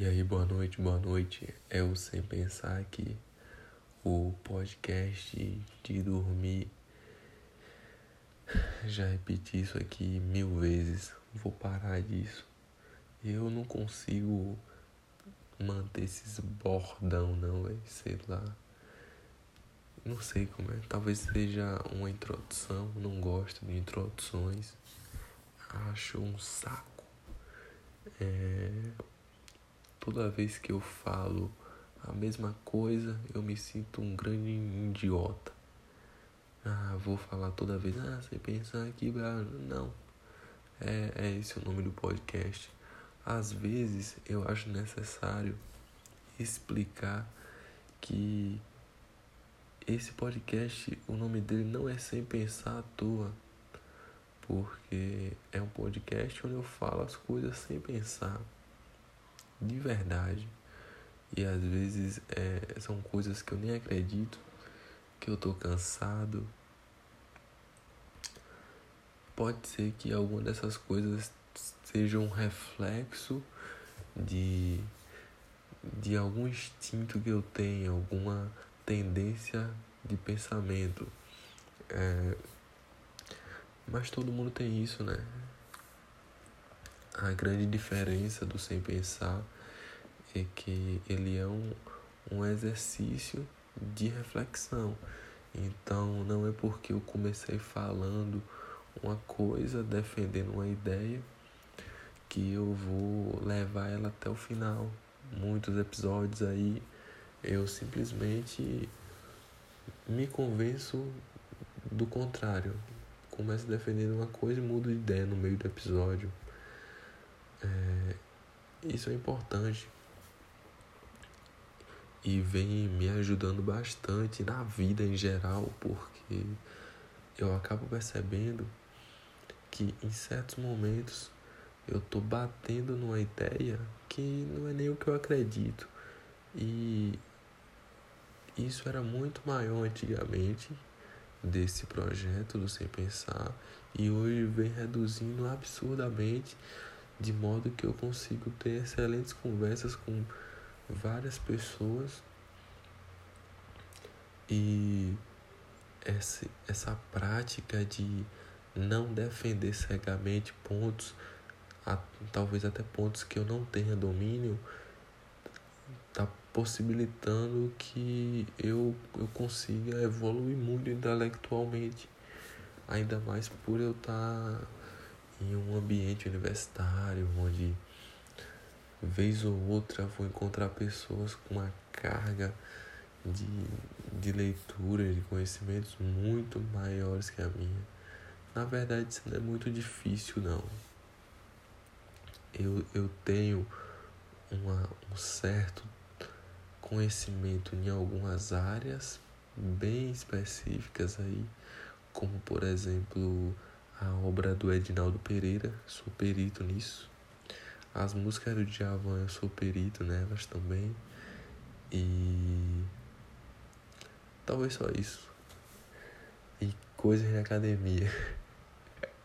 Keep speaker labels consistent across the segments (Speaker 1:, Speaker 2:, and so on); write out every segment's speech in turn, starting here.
Speaker 1: E aí, boa noite, boa noite. É o Sem Pensar aqui, o podcast de dormir. Já repeti isso aqui mil vezes, vou parar disso. Eu não consigo manter esses bordão, não, véio, sei lá. Não sei como é, talvez seja uma introdução, não gosto de introduções. Acho um saco. É Toda vez que eu falo a mesma coisa, eu me sinto um grande idiota. Ah, vou falar toda vez, ah, sem pensar aqui, não. É, é esse o nome do podcast. Às vezes eu acho necessário explicar que esse podcast, o nome dele não é sem pensar à toa, porque é um podcast onde eu falo as coisas sem pensar de verdade. E às vezes é, são coisas que eu nem acredito, que eu tô cansado. Pode ser que alguma dessas coisas seja um reflexo de, de algum instinto que eu tenho, alguma tendência de pensamento. É, mas todo mundo tem isso, né? A grande diferença do sem pensar é que ele é um, um exercício de reflexão. Então não é porque eu comecei falando uma coisa, defendendo uma ideia, que eu vou levar ela até o final. Muitos episódios aí eu simplesmente me convenço do contrário. Começo defendendo uma coisa e mudo de ideia no meio do episódio. É, isso é importante e vem me ajudando bastante na vida em geral, porque eu acabo percebendo que em certos momentos eu tô batendo numa ideia que não é nem o que eu acredito. E isso era muito maior antigamente desse projeto do Sem Pensar e hoje vem reduzindo absurdamente de modo que eu consigo ter excelentes conversas com várias pessoas e essa, essa prática de não defender cegamente pontos, a, talvez até pontos que eu não tenha domínio, está possibilitando que eu, eu consiga evoluir muito intelectualmente, ainda mais por eu estar. Tá em um ambiente universitário onde vez ou outra vou encontrar pessoas com uma carga de, de leitura, de conhecimentos muito maiores que a minha. Na verdade, isso não é muito difícil, não. Eu, eu tenho uma, um certo conhecimento em algumas áreas bem específicas aí, como por exemplo a obra do Edinaldo Pereira, sou perito nisso. As músicas do Djavan eu sou perito nelas também. E talvez só isso. E coisas em academia.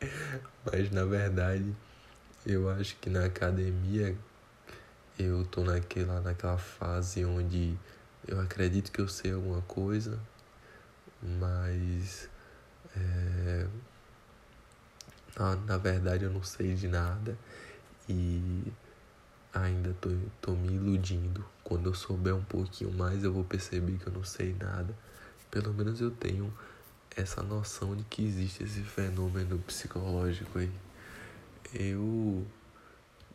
Speaker 1: Mas na verdade eu acho que na academia eu tô naquela, naquela fase onde eu acredito que eu sei alguma coisa, mas é, na, na verdade eu não sei de nada e ainda tô, tô me iludindo. Quando eu souber um pouquinho mais, eu vou perceber que eu não sei nada. Pelo menos eu tenho essa noção de que existe esse fenômeno psicológico aí. Eu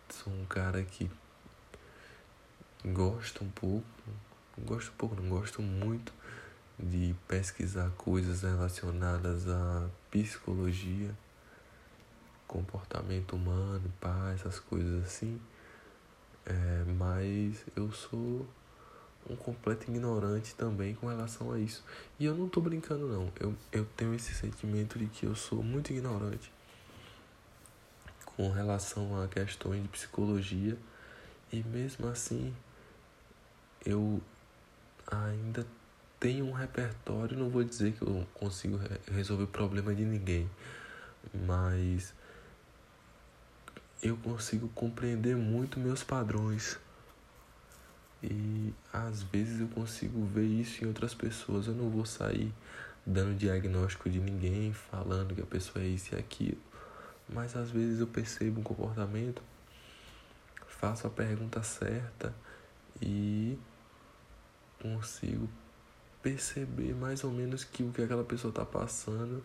Speaker 1: sou um cara que gosto um pouco, gosto um pouco, não gosto muito de pesquisar coisas relacionadas à psicologia comportamento humano, pá, essas coisas assim. É, mas eu sou um completo ignorante também com relação a isso. E eu não tô brincando não. Eu, eu tenho esse sentimento de que eu sou muito ignorante com relação a questões de psicologia e mesmo assim eu ainda tenho um repertório, não vou dizer que eu consigo resolver o problema de ninguém, mas eu consigo compreender muito meus padrões E às vezes eu consigo ver isso em outras pessoas. Eu não vou sair dando diagnóstico de ninguém, falando que a pessoa é isso e aquilo. Mas às vezes eu percebo um comportamento, faço a pergunta certa e consigo perceber mais ou menos que o que aquela pessoa está passando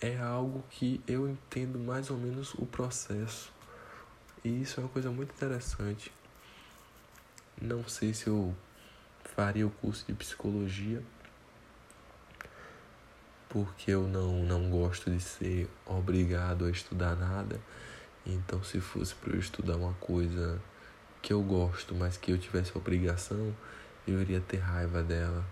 Speaker 1: é algo que eu entendo mais ou menos o processo. E isso é uma coisa muito interessante. Não sei se eu faria o curso de psicologia, porque eu não, não gosto de ser obrigado a estudar nada. Então, se fosse para eu estudar uma coisa que eu gosto, mas que eu tivesse obrigação, eu iria ter raiva dela.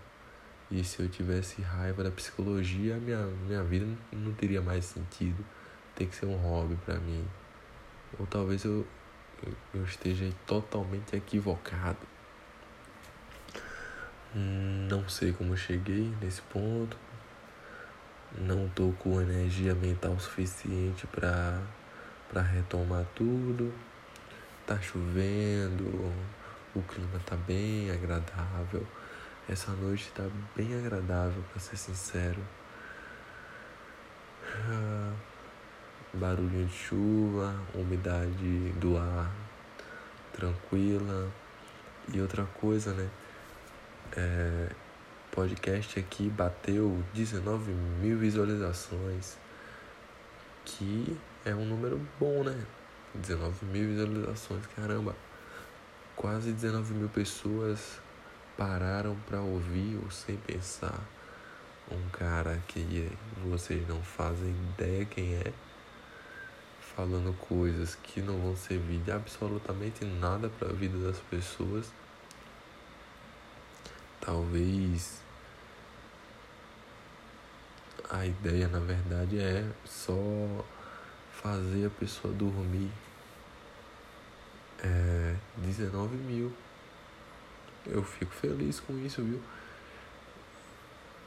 Speaker 1: E se eu tivesse raiva da psicologia, minha, minha vida não teria mais sentido. Tem que ser um hobby para mim. Ou talvez eu, eu esteja totalmente equivocado. Não sei como cheguei nesse ponto. Não tô com energia mental suficiente para para retomar tudo. Tá chovendo, o clima tá bem agradável. Essa noite tá bem agradável, para ser sincero. Barulho de chuva, umidade do ar tranquila. E outra coisa, né? É, podcast aqui bateu 19 mil visualizações, que é um número bom, né? 19 mil visualizações, caramba. Quase 19 mil pessoas pararam para ouvir ou sem pensar um cara que vocês não fazem ideia quem é, falando coisas que não vão servir de absolutamente nada para a vida das pessoas. Talvez a ideia na verdade é só fazer a pessoa dormir. É 19 mil. Eu fico feliz com isso, viu?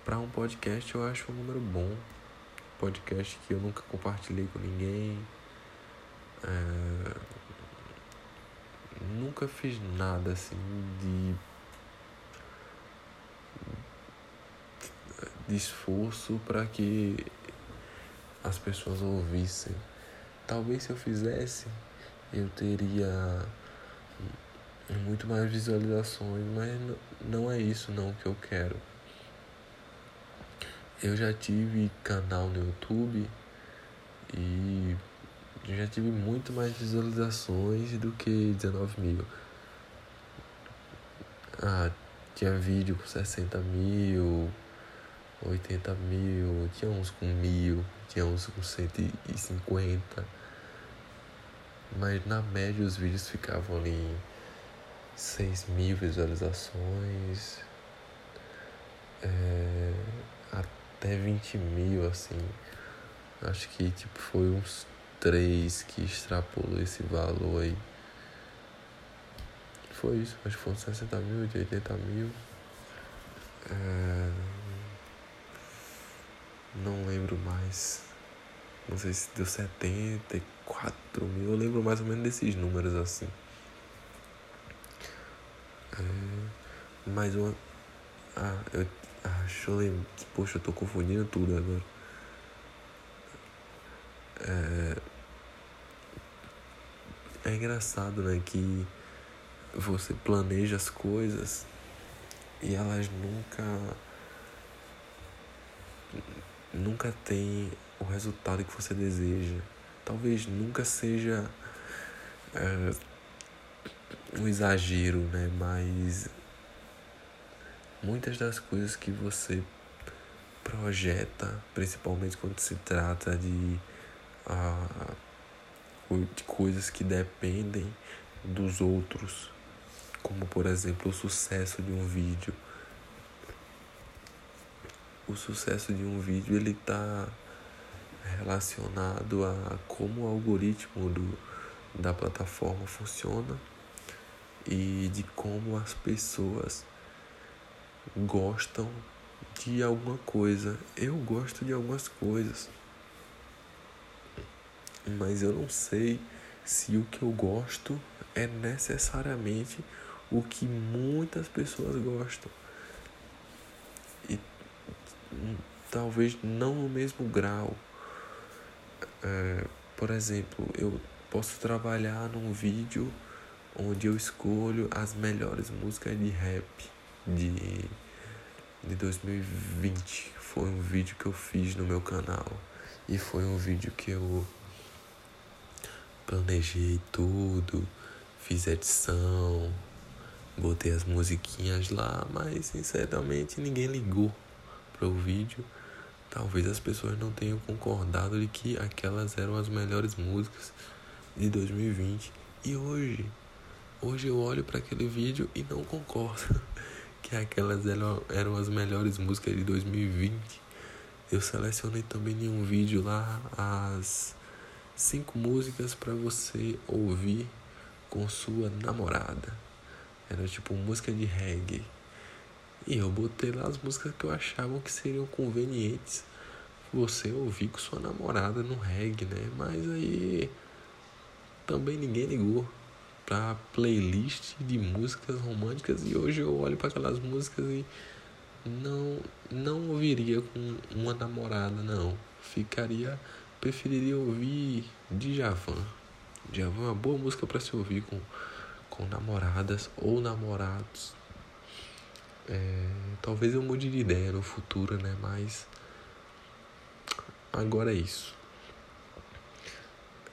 Speaker 1: Para um podcast eu acho um número bom. Podcast que eu nunca compartilhei com ninguém. É... Nunca fiz nada assim de de esforço para que as pessoas ouvissem. Talvez se eu fizesse, eu teria muito mais visualizações, mas não é isso não que eu quero. Eu já tive canal no YouTube e já tive muito mais visualizações do que 19 mil. Ah, tinha vídeo com 60 mil, 80 mil, tinha uns com mil, tinha uns com 150. Mas na média os vídeos ficavam ali em 6 mil visualizações, é, até 20 mil, assim. Acho que tipo foi uns 3 que extrapolou esse valor aí. Foi isso, acho que foram 60 mil, de 80 mil. É, não lembro mais. Não sei se deu 74 mil. Eu lembro mais ou menos desses números assim. É, mais uma. Ah, eu. Ah, deixa eu lembrar. Poxa, eu tô confundindo tudo agora. É, é engraçado, né? Que você planeja as coisas e elas nunca nunca tem o resultado que você deseja. Talvez nunca seja é, um exagero, né? Mas muitas das coisas que você projeta, principalmente quando se trata de, uh, de coisas que dependem dos outros, como por exemplo o sucesso de um vídeo o sucesso de um vídeo ele está relacionado a como o algoritmo do, da plataforma funciona e de como as pessoas gostam de alguma coisa. Eu gosto de algumas coisas, mas eu não sei se o que eu gosto é necessariamente o que muitas pessoas gostam. E hum, talvez não no mesmo grau. É, por exemplo, eu posso trabalhar num vídeo onde eu escolho as melhores músicas de rap de, de 2020. Foi um vídeo que eu fiz no meu canal. E foi um vídeo que eu planejei tudo, fiz edição, botei as musiquinhas lá, mas sinceramente ninguém ligou para o vídeo. Talvez as pessoas não tenham concordado de que aquelas eram as melhores músicas de 2020. E hoje, hoje eu olho para aquele vídeo e não concordo que aquelas eram, eram as melhores músicas de 2020. Eu selecionei também em um vídeo lá as cinco músicas para você ouvir com sua namorada. Era tipo música de reggae. E eu botei lá as músicas que eu achava que seriam convenientes você ouvir com sua namorada no reggae, né? Mas aí também ninguém ligou pra playlist de músicas românticas e hoje eu olho para aquelas músicas e não não ouviria com uma namorada, não. Ficaria preferiria ouvir Djavan. Djavan é uma boa música para se ouvir com com namoradas ou namorados. É, talvez eu mude de ideia no futuro, né? Mas agora é isso.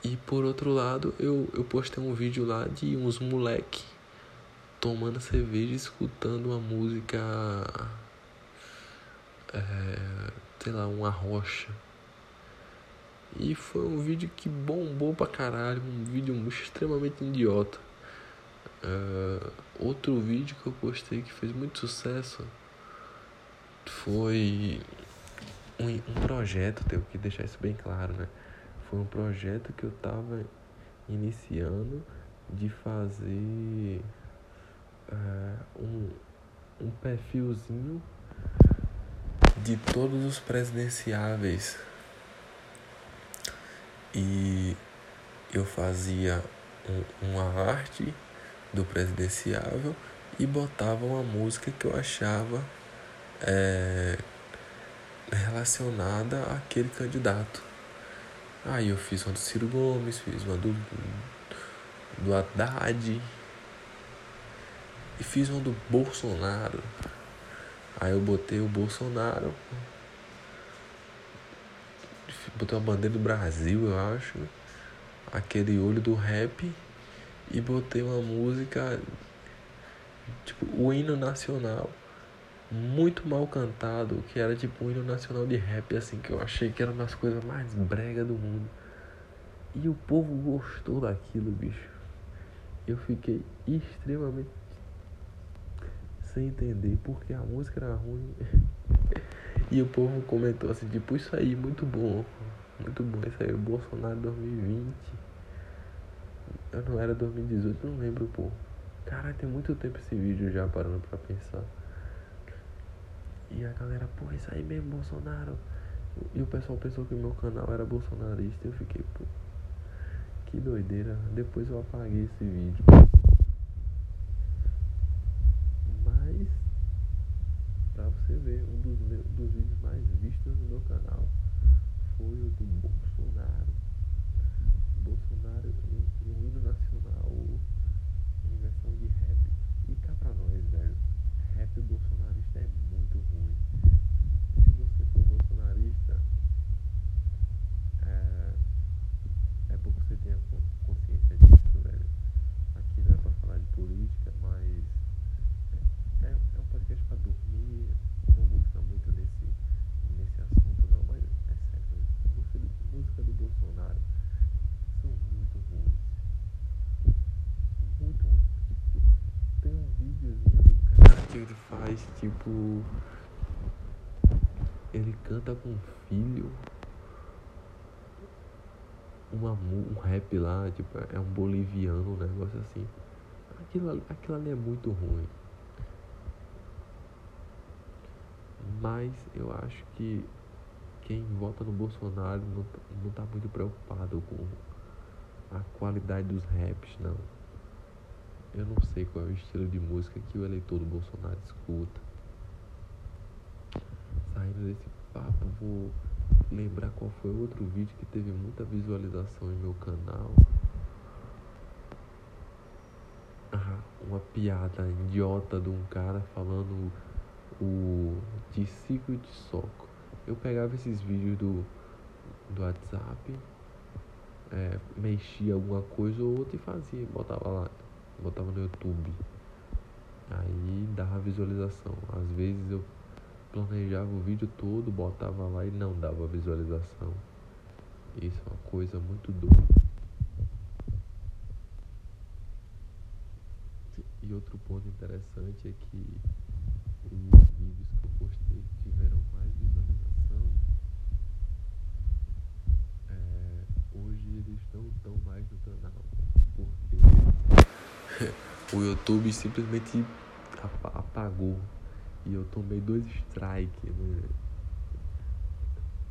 Speaker 1: E por outro lado, eu, eu postei um vídeo lá de uns moleque tomando cerveja escutando uma música. É, sei lá, uma rocha. E foi um vídeo que bombou pra caralho, um vídeo extremamente idiota. Uh, outro vídeo que eu postei que fez muito sucesso foi um, um projeto, tenho que deixar isso bem claro, né? Foi um projeto que eu tava iniciando de fazer uh, um, um perfilzinho de todos os presidenciáveis. E eu fazia um, uma arte do presidenciável e botava uma música que eu achava é, relacionada àquele candidato. Aí eu fiz uma do Ciro Gomes, fiz uma do, do Haddad e fiz uma do Bolsonaro. Aí eu botei o Bolsonaro, botei a bandeira do Brasil, eu acho, aquele olho do rap e botei uma música, tipo, o hino nacional, muito mal cantado, que era tipo um hino nacional de rap, assim, que eu achei que era uma das coisas mais brega do mundo. E o povo gostou daquilo, bicho. Eu fiquei extremamente sem entender porque a música era ruim. e o povo comentou assim, tipo, isso aí, muito bom. Muito bom isso aí, Bolsonaro 2020. Eu não era 2018, não lembro, pô. Cara, tem muito tempo esse vídeo já parando pra pensar. E a galera, pô, isso aí mesmo, Bolsonaro. E o pessoal pensou que o meu canal era bolsonarista. Eu fiquei, pô, que doideira. Depois eu apaguei esse vídeo. Mas, pra você ver, um dos, meus, dos vídeos mais vistos no meu canal foi o do Bolsonaro. Bolsonaro em um hino nacional em versão de rap. E cá pra nós, velho, rap bolsonarista é muito ruim. Se você for bolsonarista, é, é bom que você tenha consciência disso, velho. Aqui não é pra falar de política, mas é, é um podcast pra dormir. Não vou ficar muito nesse, nesse assunto não, mas é sério. Música do, música do Bolsonaro são muito ruins. Muito ruins. Tem um videozinho do cara que faz, tipo. Ele canta com o filho. Uma, um rap lá, tipo, é um boliviano, um negócio assim. Aquilo, aquilo ali é muito ruim. Mas eu acho que quem vota no Bolsonaro não, não tá muito preocupado com a qualidade dos raps, não. Eu não sei qual é o estilo de música que o eleitor do Bolsonaro escuta. Saindo desse papo, vou lembrar qual foi o outro vídeo que teve muita visualização em meu canal. Ah, uma piada idiota de um cara falando o de ciclo de soco. Eu pegava esses vídeos do, do WhatsApp, é, mexia alguma coisa ou outra e fazia, botava lá, botava no YouTube. Aí dava visualização. Às vezes eu planejava o vídeo todo, botava lá e não dava visualização. Isso é uma coisa muito doida. E outro ponto interessante é que os vídeos que eu postei que tiveram mais visualização, é, hoje eles não estão mais no canal. Porque o YouTube simplesmente apagou e eu tomei dois strikes, né?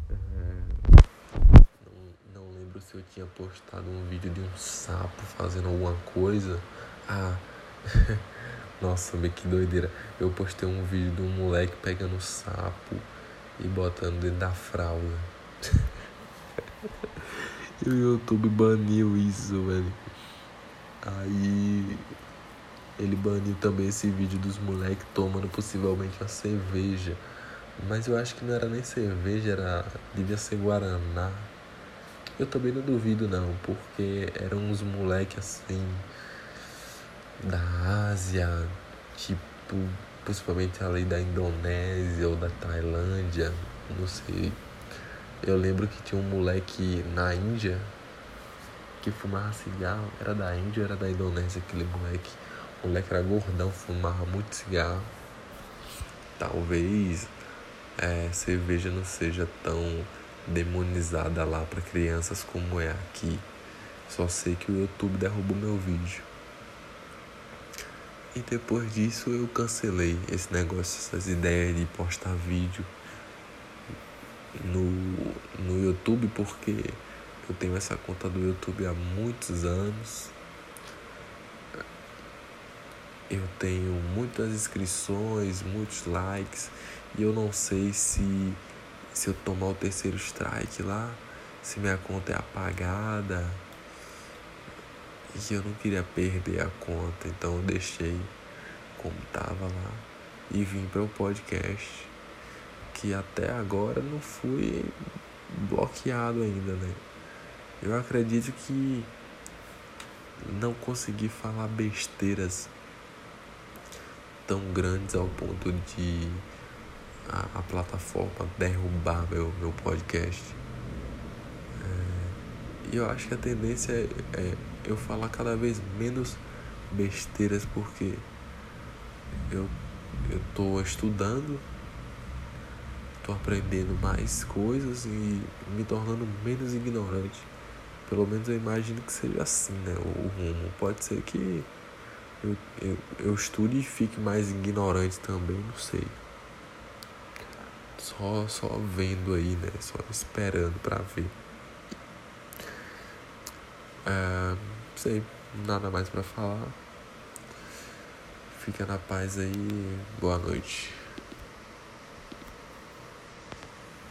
Speaker 1: É, não, não lembro se eu tinha postado um vídeo de um sapo fazendo alguma coisa. Ah, nossa, que doideira. Eu postei um vídeo de um moleque pegando sapo e botando dentro da fralda. o YouTube baniu isso, velho. Aí ele baniu também esse vídeo dos moleques tomando possivelmente uma cerveja. Mas eu acho que não era nem cerveja, era. devia ser Guaraná. Eu também não duvido não, porque eram uns moleques assim da Ásia, tipo, possivelmente ali da Indonésia ou da Tailândia, não sei. Eu lembro que tinha um moleque na Índia que fumava cigarro, era da Índia era da Indonésia aquele moleque? O moleque era gordão, fumava muito cigarro. Talvez é, cerveja não seja tão demonizada lá para crianças como é aqui. Só sei que o YouTube derrubou meu vídeo. E depois disso eu cancelei esse negócio, essas ideias de postar vídeo no, no YouTube porque eu tenho essa conta do YouTube há muitos anos eu tenho muitas inscrições, muitos likes e eu não sei se se eu tomar o terceiro strike lá, se minha conta é apagada. E eu não queria perder a conta, então eu deixei como tava lá e vim para o podcast que até agora não fui bloqueado ainda, né? Eu acredito que não consegui falar besteiras tão grandes ao ponto de a, a plataforma derrubar meu, meu podcast. É, e eu acho que a tendência é, é eu falar cada vez menos besteiras porque eu eu tô estudando, tô aprendendo mais coisas e me tornando menos ignorante. Pelo menos eu imagino que seja assim, né? O rumo. Pode ser que eu, eu, eu estude e fique mais ignorante também, não sei. Só, só vendo aí, né? Só esperando pra ver. É, não sei, nada mais pra falar. Fica na paz aí. Boa noite.